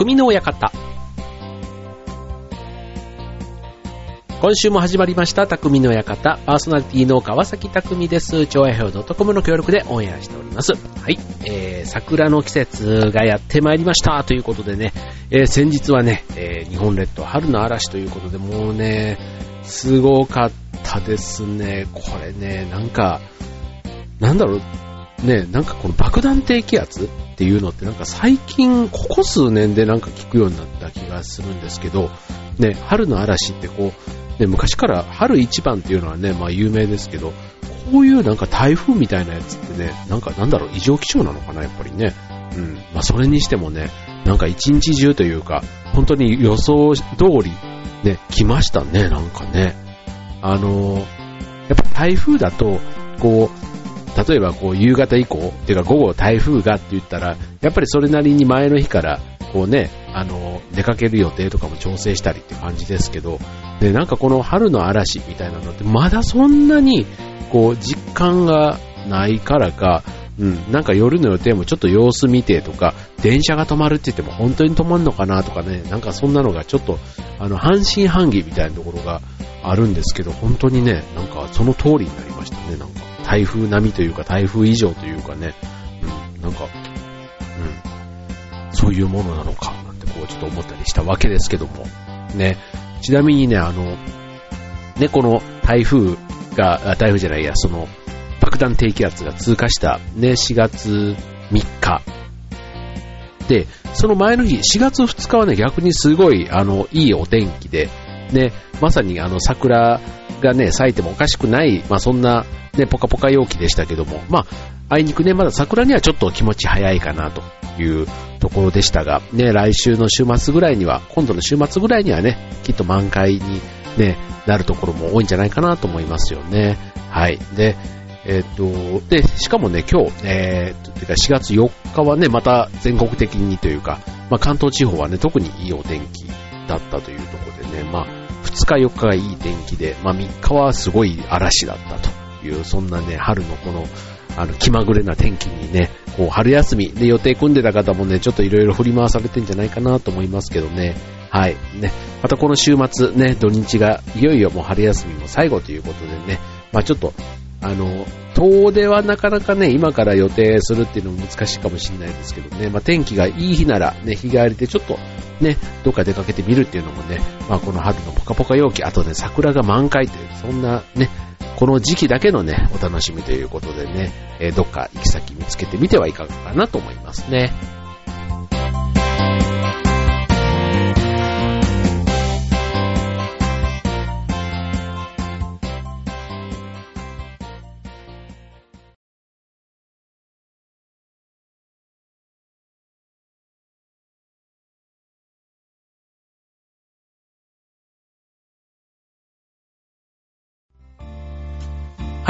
匠の館。今週も始まりました、匠の館。パーソナリティの川崎匠です。超愛表 .com の協力でオンエアしております。はい。えー、桜の季節がやってまいりました。ということでね、えー、先日はね、えー、日本列島春の嵐ということで、もうね、すごかったですね。これね、なんか、なんだろう、ね、なんかこの爆弾低気圧っていうのってなんか最近、ここ数年でなんか聞くようになった気がするんですけど、ね、春の嵐ってこう、ね、昔から春一番っていうのはね、まあ有名ですけど、こういうなんか台風みたいなやつってね、なんかなんだろう、異常気象なのかな、やっぱりね。うん。まあそれにしてもね、なんか一日中というか、本当に予想通り、ね、来ましたね、なんかね。あのー、やっぱ台風だと、こう、例えばこう夕方以降、っていうか午後台風がって言ったら、やっぱりそれなりに前の日から、こうね、あの、出かける予定とかも調整したりって感じですけど、で、なんかこの春の嵐みたいなのってまだそんなに、こう、実感がないからか、うん、なんか夜の予定もちょっと様子見てとか、電車が止まるって言っても本当に止まるのかなとかね、なんかそんなのがちょっと、あの、半信半疑みたいなところがあるんですけど、本当にね、なんかその通りになりましたね、なんか。台風並みというか台風以上というかね、うん、なんか、うん、そういうものなのか、なんてこうちょっと思ったりしたわけですけども、ね、ちなみにね、あの、ね、この台風が、台風じゃないや、その、爆弾低気圧が通過したね、4月3日。で、その前の日、4月2日はね、逆にすごい、あの、いいお天気で、ね、まさにあの、桜がね、咲いてもおかしくない、まあそんな、ね、ポカポカ陽気でしたけども、まあ、あいにくね、まだ桜にはちょっと気持ち早いかなというところでしたが、ね、来週の週末ぐらいには、今度の週末ぐらいにはね、きっと満開に、ね、なるところも多いんじゃないかなと思いますよね。はい。で、えっ、と、で、しかもね、今日、えー、と、てか4月4日はね、また全国的にというか、まあ関東地方はね、特にいいお天気だったというところでね、まあ、2日4日がいい天気で、まあ3日はすごい嵐だったという、そんなね、春のこの、あの、気まぐれな天気にね、こう、春休みで予定組んでた方もね、ちょっといろいろ振り回されてんじゃないかなと思いますけどね。はい。ね。またこの週末ね、土日がいよいよもう春休みも最後ということでね、まあちょっと、あの、遠出はなかなかね、今から予定するっていうのも難しいかもしれないですけどね、まあ天気がいい日ならね、日帰りでちょっとね、どっか出かけてみるっていうのもね、まあこの春のポカポカ陽気、あとね、桜が満開という、そんなね、この時期だけのね、お楽しみということでね、えー、どっか行き先見つけてみてはいかがかなと思いますね。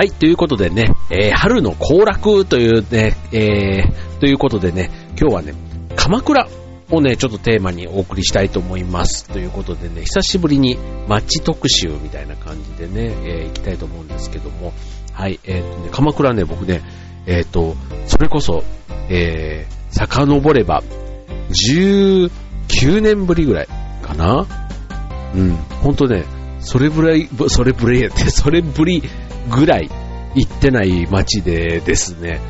はい、ということでね、えー、春の行楽というね、えー、ということでね、今日はね、鎌倉をね、ちょっとテーマにお送りしたいと思います。ということでね、久しぶりに街特集みたいな感じでね、えー、行きたいと思うんですけども、はい、えー、とね、鎌倉ね、僕ね、えっ、ー、と、それこそ、えー、遡れば、19年ぶりぐらいかなうん、ほんとね、それぶらい、それぶらいって、それぶりぐらい行ってない街でですね、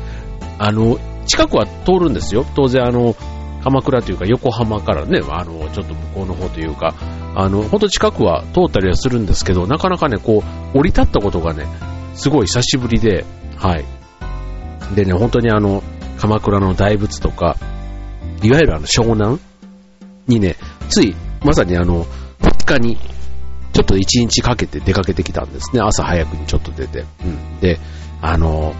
あの、近くは通るんですよ。当然あの、鎌倉というか横浜からね、あの、ちょっと向こうの方というか、あの、ほんと近くは通ったりはするんですけど、なかなかね、こう、降り立ったことがね、すごい久しぶりで、はい。でね、本当にあの、鎌倉の大仏とか、いわゆるあの、湘南にね、つい、まさにあの、2日に、ちょっと一日かけて出かけてきたんですね。朝早くにちょっと出て。うん。で、あの、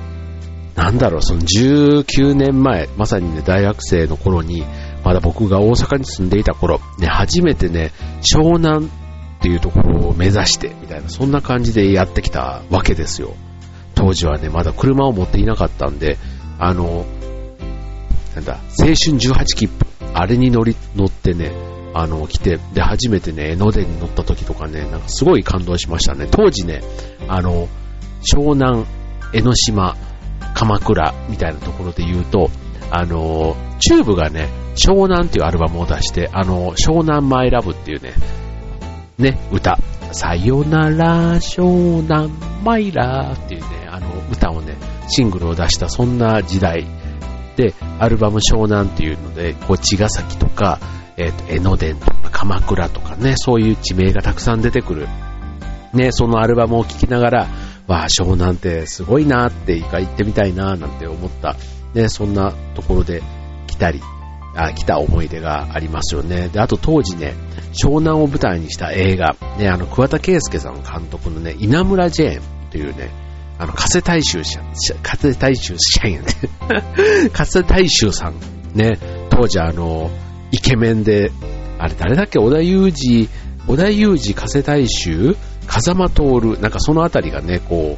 なんだろう、その19年前、まさにね、大学生の頃に、まだ僕が大阪に住んでいた頃、ね、初めてね、湘南っていうところを目指して、みたいな、そんな感じでやってきたわけですよ。当時はね、まだ車を持っていなかったんで、あの、なんだ、青春18切符、あれに乗り、乗ってね、あの、来て、で、初めてね、江ノ電に乗った時とかね、なんかすごい感動しましたね。当時ね、あの、湘南、江ノ島、鎌倉みたいなところで言うと、あの、チューブがね、湘南っていうアルバムを出して、あの、湘南マイラブっていうね、ね、歌。さよなら湘南マイラーっていうね、あの歌をね、シングルを出したそんな時代で、アルバム湘南っていうので、こう、茅ヶ崎とか、え、ー、と、江ノ電とか鎌倉とかね、そういう地名がたくさん出てくる。ね、そのアルバムを聴きながら、わあ、湘南ってすごいなって言ってみたいななんて思った、ね、そんなところで来たり、あ来た思い出がありますよね。で、あと当時ね、湘南を舞台にした映画、ね、あの、桑田佳祐さん監督のね、稲村ジェーンというね、あの、加瀬大衆者、加瀬大衆社員、加瀬大衆さん、ね、当時あの、イケメンで、あれ誰だっけ、小田裕二、小田裕二、加瀬大衆、風間徹、なんかそのあたりがね、こ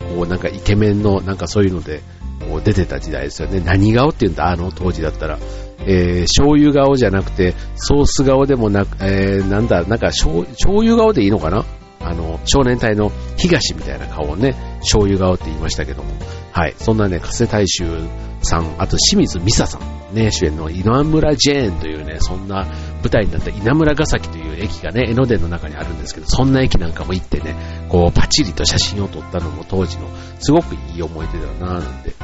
う、こうなんかイケメンの、なんかそういうので、こう出てた時代ですよね。何顔って言うんだ、あの当時だったら。えー、醤油顔じゃなくて、ソース顔でもなく、えー、なんだ、なんか醤油顔でいいのかな？あの、少年隊の東みたいな顔をね、醤油顔って言いましたけども、はい、そんなね、加瀬大衆さん、あと清水美沙さん、ね、主演の稲村ジェーンというね、そんな舞台になった稲村ヶ崎という駅がね、江ノ電の中にあるんですけど、そんな駅なんかも行ってね、こう、パチリと写真を撮ったのも当時の、すごくいい思い出だなぁなんて。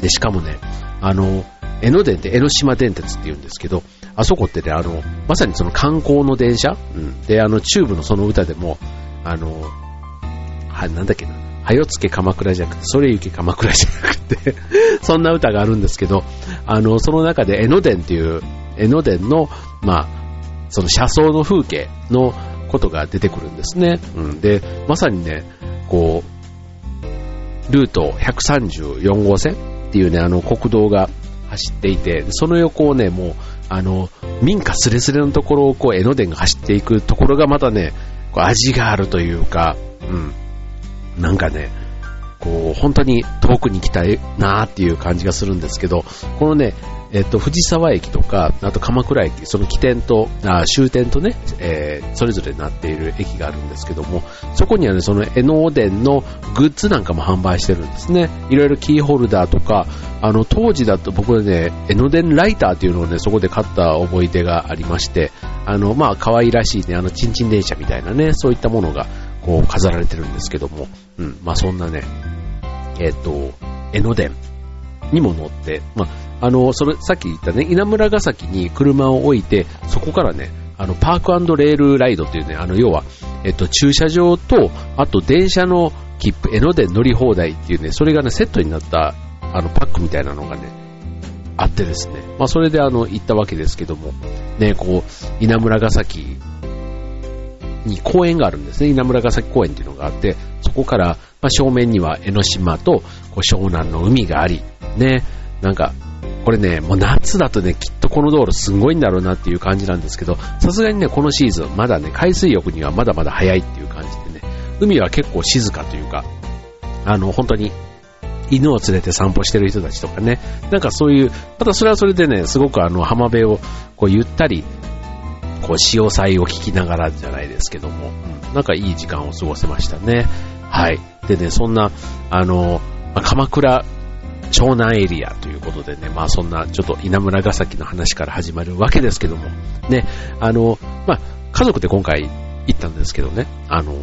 で、しかもね、あの、江ノ電って江ノ島電鉄って言うんですけど、あそこってね、あの、まさにその観光の電車、うん、で、あの、チューブのその歌でも、あの、は、なんだっけな、はよつけ鎌倉じゃなくて、それゆけ鎌倉じゃなくて そんな歌があるんですけど、あの、その中で江ノ電っていう、江ノ電の、まあ、その車窓の風景のことが出てくるんですね。うん。で、まさにね、こう、ルート134号線っていうね、あの国道が走っていて、その横をね、もう、あの、民家すれすれのところをこう、江ノ電が走っていくところがまたね、こう味があるというか、うん。なんかね、こう、本当に遠くに行きたいなーっていう感じがするんですけど、このね、えっと、藤沢駅とか、あと鎌倉駅、その起点と、あ終点とね、えー、それぞれなっている駅があるんですけども、そこにはね、その江ノ電のグッズなんかも販売してるんですね。いろいろキーホルダーとか、あの、当時だと僕はね、江ノ電ライターっていうのをね、そこで買った思い出がありまして、あの、まあ、可愛らしいね、あの、チンチン電車みたいなね、そういったものが、こう、飾られてるんですけども、うん、まあ、そんなね、えっ、と、江ノ電にも乗って、まあ、あの、それ、さっき言ったね、稲村ヶ崎に車を置いて、そこからね、あの、パークレールライドっていうね、あの、要は、えっと、駐車場と、あと電車の切符、江ノ電乗り放題っていうね、それがね、セットになった、あの、パックみたいなのがね、あってですね、まあ、それであの、行ったわけですけども、ね、こう、稲村ヶ崎に公園があるんですね。稲村ヶ崎公園っていうのがあって、そこから、まあ、正面には江ノ島と、こう湘南の海があり、ね、なんか、これね、もう夏だとね、きっとこの道路すごいんだろうなっていう感じなんですけど、さすがにね、このシーズン、まだね、海水浴にはまだまだ早いっていう感じでね、海は結構静かというか、あの、本当に犬を連れて散歩してる人たちとかね、なんかそういう、またそれはそれでね、すごくあの、浜辺をこうゆったり、こう潮騒を聞きながらじゃないですけども、うん、なんかいい時間を過ごせましたね。はい。でね、そんな、あの、まあ、鎌倉湘南エリアということでね、まあそんなちょっと稲村ヶ崎の話から始まるわけですけども、ね、あの、まあ家族で今回行ったんですけどね、あの、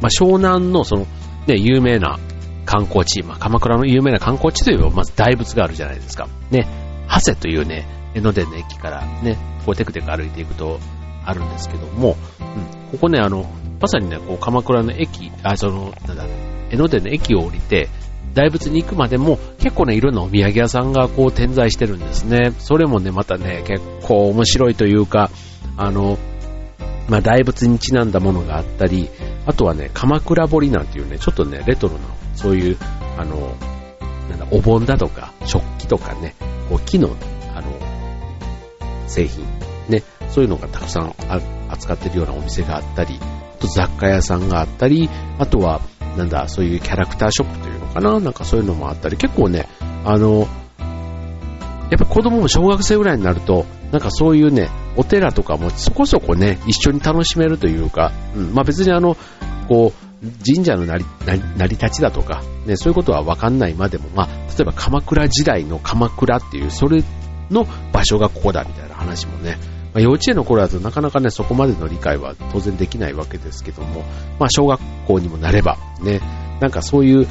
まあ湘南のそのね、有名な観光地、まあ鎌倉の有名な観光地といえばまず大仏があるじゃないですか。ね、長谷というね、江ノ電の駅からね、こうテクテク歩いていくとあるんですけども、うん、ここね、あの、まさにね、こう鎌倉の駅、あ、その、なんだ、江ノ電の駅を降りて、大仏に行くまでも結構ね、いろんなお土産屋さんがこう点在してるんですね。それもね、またね、結構面白いというか、あの、まあ、大仏にちなんだものがあったり、あとはね、鎌倉彫なんていうね、ちょっとね、レトロな、そういう、あの、なんだ、お盆だとか、食器とかね、こう木、の、製品、ね、そういうのがたくさん扱ってるようなお店があったり、と雑貨屋さんがあったり、あとは、なんだ、そういうキャラクターショップというのかな。なんかそういうのもあったり、結構ね、あの、やっぱ子供も小学生ぐらいになると、なんかそういうね、お寺とかもそこそこね、一緒に楽しめるというか、うん、まあ別にあの、こう、神社の成り成り立ちだとか、ね、そういうことはわかんないまでも、まあ、例えば鎌倉時代の鎌倉っていう、それの場所がここだみたいな話もね、まあ、幼稚園の頃だとなかなかね、そこまでの理解は当然できないわけですけども、まあ、小学校にもなれば、ね、なんかそういう、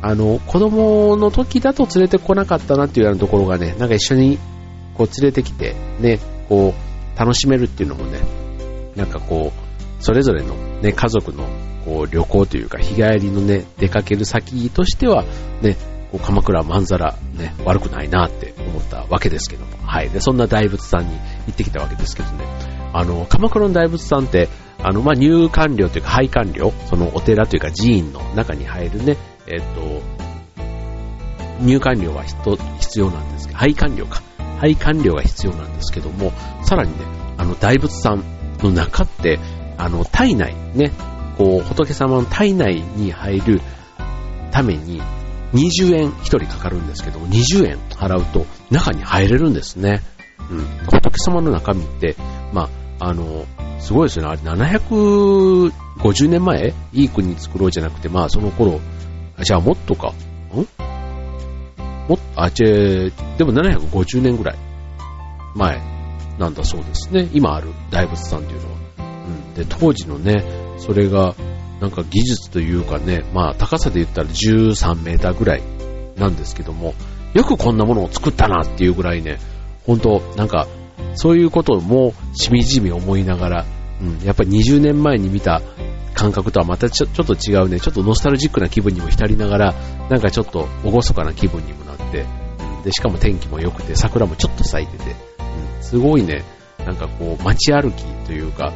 あの、子供の時だと連れてこなかったなっていうようなところがね、なんか一緒にこう連れてきて、ね、こう、楽しめるっていうのもね、なんかこう、それぞれのね、家族のこう旅行というか日帰りのね、出かける先としては、ね、こう鎌倉まんざらね、悪くないなって思ったわけですけども、はい。で、そんな大仏さんに行ってきたわけですけどね、あの、鎌倉の大仏さんって、あの、まあ、入館料というか拝観料、そのお寺というか寺院の中に入るね、えっ、と、入館料は必要なんですけど、拝観料か。拝観料が必要なんですけども、さらにね、あの大仏さんの中って、あの体内、ね、こう仏様の体内に入るために20円1人かかるんですけど、20円払うと中に入れるんですね。うん。仏様の中身って、まあ、あの、すごいですよね。あれ750年前いい国作ろうじゃなくて、まあその頃、じゃあもっとか。ん？もっあ、ちでも750年ぐらい前なんだそうですね。今ある大仏さんっていうのは。うん。で、当時のね、それが、なんか技術というかね、まあ高さで言ったら13メーターぐらいなんですけども、よくこんなものを作ったなっていうぐらいね、本当なんか、そういうこともしみじみ思いながら、うん、やっぱり20年前に見た感覚とはまたちょちょっと違うね、ちょっとノスタルジックな気分にも浸りながら、なんかちょっと厳かな気分にもなって、で、しかも天気も良くて、桜もちょっと咲いてて、うん、すごいね、なんかこう、街歩きというか、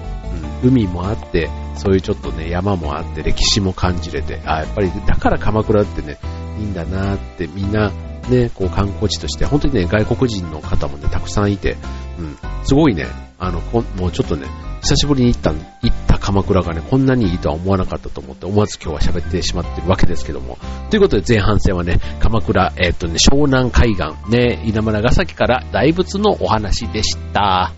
うん、海もあって、そういうちょっとね、山もあって、歴史も感じれて、あ、やっぱり、だから鎌倉ってね、いいんだなってみんな、ね、こう観光地として、本当にね、外国人の方もね、たくさんいて、うん、すごいね、あの、こもうちょっとね、久しぶりに行った、行った鎌倉がね、こんなにいいとは思わなかったと思って、思わず今日は喋ってしまってるわけですけども。ということで前半戦はね、鎌倉、えー、っとね、湘南海岸、ね、稲村ヶ崎から大仏のお話でした。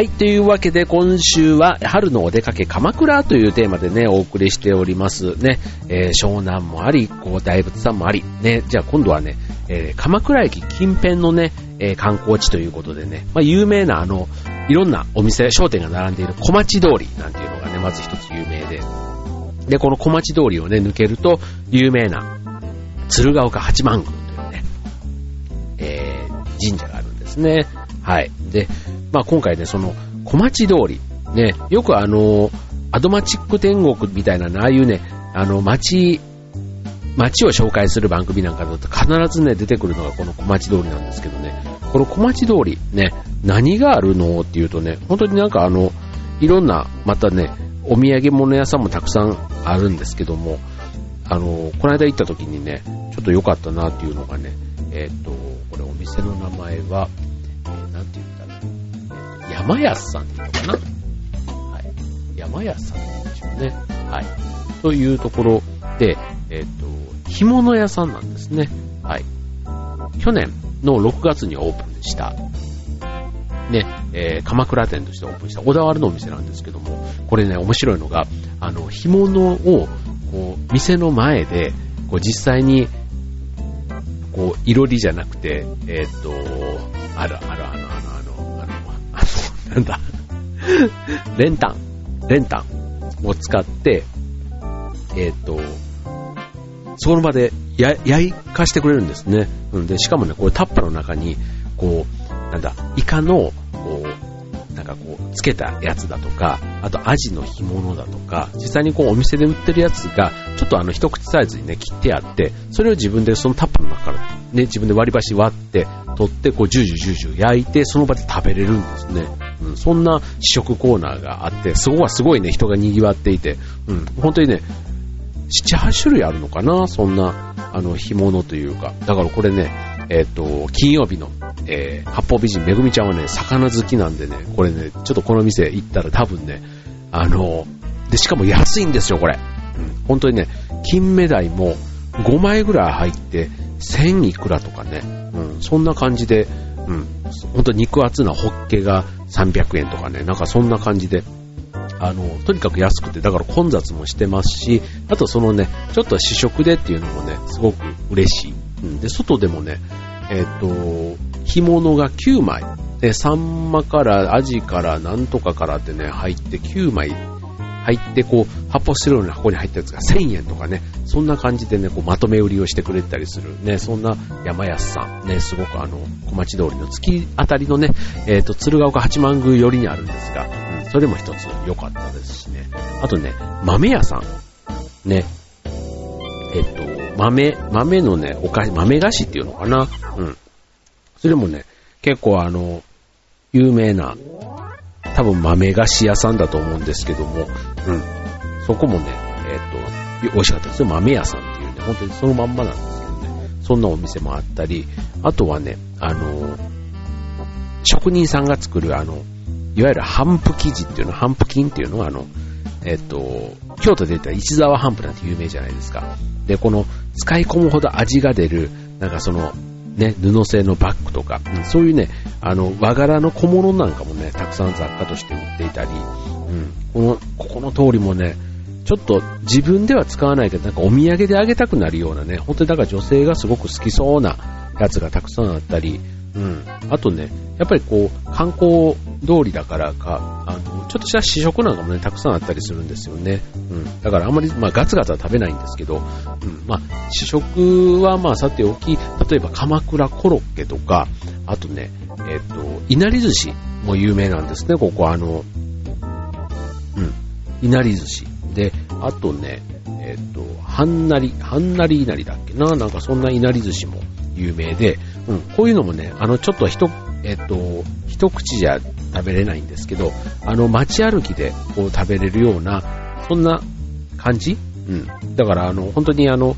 はい。というわけで、今週は、春のお出かけ鎌倉というテーマでね、お送りしておりますね。えー、湘南もあり、こう、大仏さんもあり、ね。じゃあ今度はね、えー、鎌倉駅近辺のね、えー、観光地ということでね、まあ、有名なあの、いろんなお店、商店が並んでいる小町通りなんていうのがね、まず一つ有名で。で、この小町通りをね、抜けると、有名な、鶴岡八幡宮というね、えー、神社があるんですね。はい。で、まあ今回ね、その、小町通り、ね、よくあの、アドマチック天国みたいな、ああいうね、あの、町、町を紹介する番組なんかだと必ずね、出てくるのがこの小町通りなんですけどね、この小町通り、ね、何があるのっていうとね、本当になんかあの、いろんな、またね、お土産物屋さんもたくさんあるんですけども、あの、この間行った時にね、ちょっと良かったなっていうのがね、えっ、と、これお店の名前は、山安さんっていうのかなはい。山安さんって言うんでしょうね。はい。というところで、えっ、ー、と、干物屋さんなんですね。はい。去年の6月にオープンした、ね、えー、鎌倉店としてオープンした小田原のお店なんですけども、これね、面白いのが、あの、干物を、こう、店の前で、こう、実際に、こう、いろりじゃなくて、えっ、ー、と、ある、ある、あの、あの、なんだ、練炭、練炭を使って、えっ、ー、と、その場でや焼かしてくれるんですね。うんで、しかもね、これタッパの中に、こう、なんだ、イカの、こう、なんかこう、つけたやつだとか、あとアジの干物だとか、実際にこうお店で売ってるやつが、ちょっとあの一口サイズにね、切ってあって、それを自分でそのタッパの中からね、自分で割り箸割って、取って、こう、ジュージュージュージュ焼いて、その場で食べれるんですね。うん、そんな試食コーナーがあって、そこはすごいね、人が賑わっていて、うん、本当にね、7、8種類あるのかなそんな、あの、干物というか。だからこれね、えっ、ー、と、金曜日の、えー、八方美人めぐみちゃんはね、魚好きなんでね、これね、ちょっとこの店行ったら多分ね、あの、で、しかも安いんですよ、これ。うん、本当にね、金目鯛も5枚ぐらい入って、1000いくらとかね、うん、そんな感じで、うん、本当肉厚なホッケが300円とかね、なんかそんな感じで、あの、とにかく安くて、だから混雑もしてますし、あとそのね、ちょっと試食でっていうのもね、すごく嬉しい。うん、で、外でもね、えっ、ー、と、干物が9枚、で、サンマからアジからなんとかからってね、入って9枚入って、こう、発泡スチロールの箱に入ったやつが1000円とかね、そんな感じでね、こう、まとめ売りをしてくれたりする、ね、そんな山安さん、ね、すごくあの、小町通りの月あたりのね、えっ、と、鶴岡八幡宮寄りにあるんですが、うん、それも一つ良かったですしね。あとね、豆屋さん、ね、えっ、と、豆、豆のね、お菓子、豆菓子っていうのかな、うん。それもね、結構あの、有名な、多分豆菓子屋さんだと思うんですけども、うん。そこもね、えっ、と、美味しかったですよ。豆屋さんっていうね、本当にそのまんまなんですけどね、そんなお店もあったり、あとはね、あの、職人さんが作るあの、いわゆるハンプ生地っていうの、ハンプ菌っていうのはあの、えっ、と、京都で言ったら市沢ハンプなんて有名じゃないですか。で、この使い込むほど味が出る、なんかその、ね、布製のバッグとか、うん、そういうね、あの、和柄の小物なんかもね、たくさん雑貨として売っていたり、うん、この、ここの通りもね、ちょっと自分では使わないけど、なんかお土産であげたくなるようなね、本当にだから女性がすごく好きそうなやつがたくさんあったり、うん。あとね、やっぱりこう、観光通りだからか、あの、ちょっとした試食なんかもね、たくさんあったりするんですよね。うん。だからあんまり、まあガツガツは食べないんですけど、うん。まあ、試食はまあさておき、例えば鎌倉コロッケとか、あとね、えっ、と、いなり寿司も有名なんですね、ここあの、うん。いなり寿司。で、あとね、えっ、と、はんなり、はんなりいなりだっけな、なんかそんないなり寿司も有名で、うん、こういうのもね、あの、ちょっと一、えっ、と、一口じゃ食べれないんですけど、あの、街歩きでこう食べれるような、そんな感じ？うん。だから、あの、本当にあの、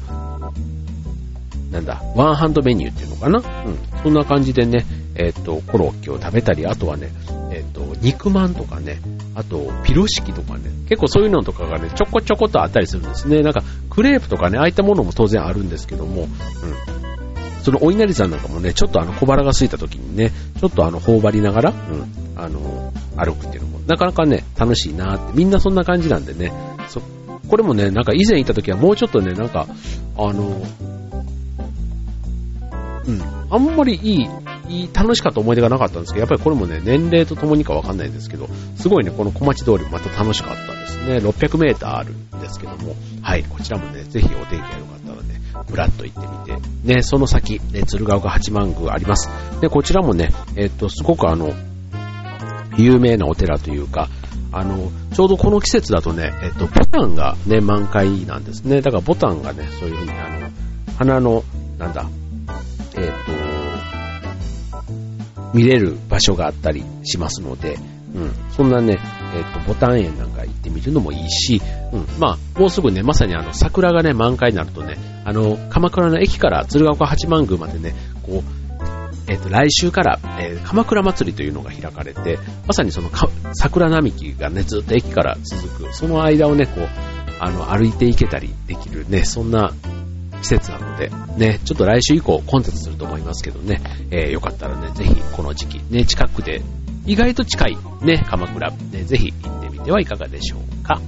なんだ、ワンハンドメニューっていうのかな？うん。そんな感じでね、えっ、と、コロッケを食べたり、あとはね、えっ、と、肉まんとかね、あと、ピロシキとかね、結構そういうのとかがね、ちょこちょこっとあったりするんですね。なんか、クレープとかね、ああいったものも当然あるんですけども、うん。そのお稲荷さんなんかもね、ちょっとあの小腹が空いた時にね、ちょっとあの頬張りながら、うん、あの、歩くっていうのも、なかなかね、楽しいなって、みんなそんな感じなんでね、そ、これもね、なんか以前行った時はもうちょっとね、なんか、あの、うん、あんまりいい、いい、楽しかった思い出がなかったんですけど、やっぱりこれもね、年齢とともにかわかんないんですけど、すごいね、この小町通りまた楽しかったですね。600メーターあるんですけども、はい、こちらもね、ぜひお天気が良かった。らね、ふらっと行ってみて、ね、その先、ね、鶴岡八幡宮あります。で、こちらもね、えっと、すごくあの、有名なお寺というか、あの、ちょうどこの季節だとね、えっと、ボタンがね、満開なんですね。だからボタンがね、そういうふうに、あの、花の、なんだ、えっと、見れる場所があったりしますので、うん、そんなね、えっ、と、ボタン園なんか行ってみるのもいいし、うん、まあ、もうすぐね、まさにあの、桜がね、満開になるとね、あの、鎌倉の駅から鶴岡八幡宮までね、こう、えっ、と、来週から、えー、鎌倉祭りというのが開かれて、まさにその桜並木がね、ずっと駅から続く、その間をね、こう、あの、歩いていけたりできるね、そんな季節なので、ね、ちょっと来週以降混雑すると思いますけどね、えー、よかったらね、ぜひこの時期、ね、近くで意外と近いね、鎌倉、ね、ぜひ行ってみてはいかがでしょうか。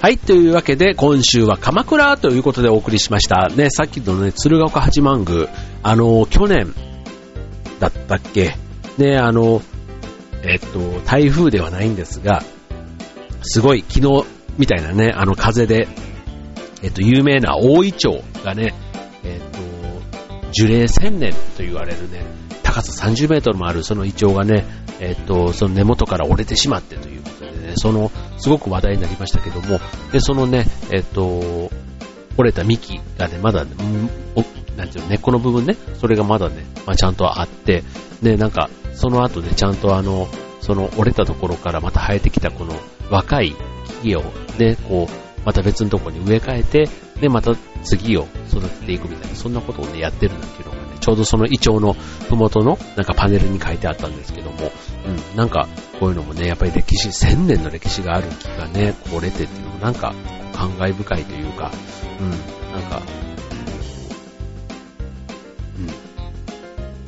はい、というわけで今週は鎌倉ということでお送りしました。ね、さっきのね、鶴岡八幡宮、あの、去年だったっけ？ね、あの、えっと、台風ではないんですが、すごい昨日みたいなね、あの風で、えっと、有名な大井町がね、えっと、樹齢1000年と言われるね、高さ30メートルもあるそのイチョウがね、えっと、その根元から折れてしまってという、その、すごく話題になりましたけども、で、そのね、えっ、と、折れた幹がね、まだね、うん、なんていうの、根っこの部分ね、それがまだね、まあ、ちゃんとあって、で、なんか、その後でちゃんとあの、その折れたところからまた生えてきたこの若い木をね、こう、また別のところに植え替えて、で、また次を育てていくみたいな、そんなことをね、やってるなんていうの、ちょうどそのイチョウのふもとのなんかパネルに書いてあったんですけども、うん、なんかこういうのもね、やっぱり歴史、千年の歴史がある木がね、折れてっていうのもなんか感慨深いというか、うん、なんか、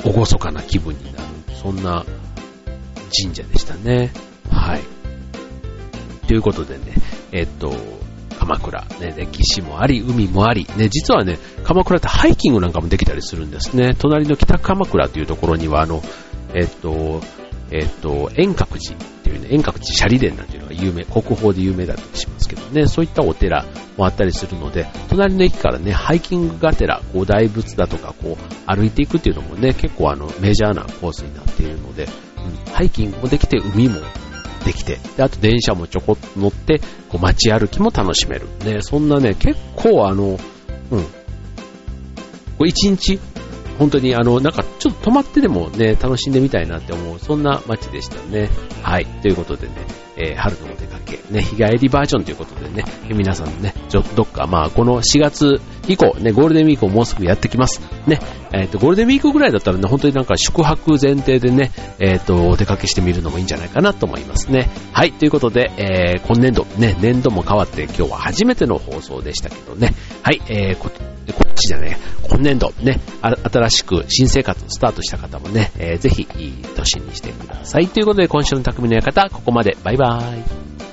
うん、厳かな気分になる、そんな神社でしたね。はい。ということでね、えっと、鎌倉、ね、歴史もあり、海もあり、ね、実はね、鎌倉ってハイキングなんかもできたりするんですね。隣の北鎌倉というところには、あの、えっと、えっと、遠隔寺っていうね、遠隔寺シャリ殿なんていうのが有名、国宝で有名だったりしますけどね、そういったお寺もあったりするので、隣の駅からね、ハイキングがてら、こう大仏だとか、こう歩いていくっていうのもね、結構あのメジャーなコースになっているので、うん、ハイキングもできて、海もできて、であと電車もちょこっと乗って、こう街歩きも楽しめる。ね、そんなね、結構あの、うん、こう一日本当にあの、なんかちょっと泊まってでもね、楽しんでみたいなって思う、そんな街でしたね。はい。ということでね、えー、春のお出かけ、ね、日帰りバージョンということでね、皆さんね、どっか、まあ、この4月以降、ね、ゴールデンウィークをもうすぐやってきます。ね、えっ、ー、と、ゴールデンウィークぐらいだったらね、本当になんか宿泊前提でね、えっ、ー、と、お出かけしてみるのもいいんじゃないかなと思いますね。はい。ということで、えー、今年度、ね、年度も変わって今日は初めての放送でしたけどね、はい、えー、ここっちじゃね、今年度ね、新しく新生活スタートした方もね、えー、ぜひいい年にしてください。ということで今週の匠の館、ここまで。バイババイ。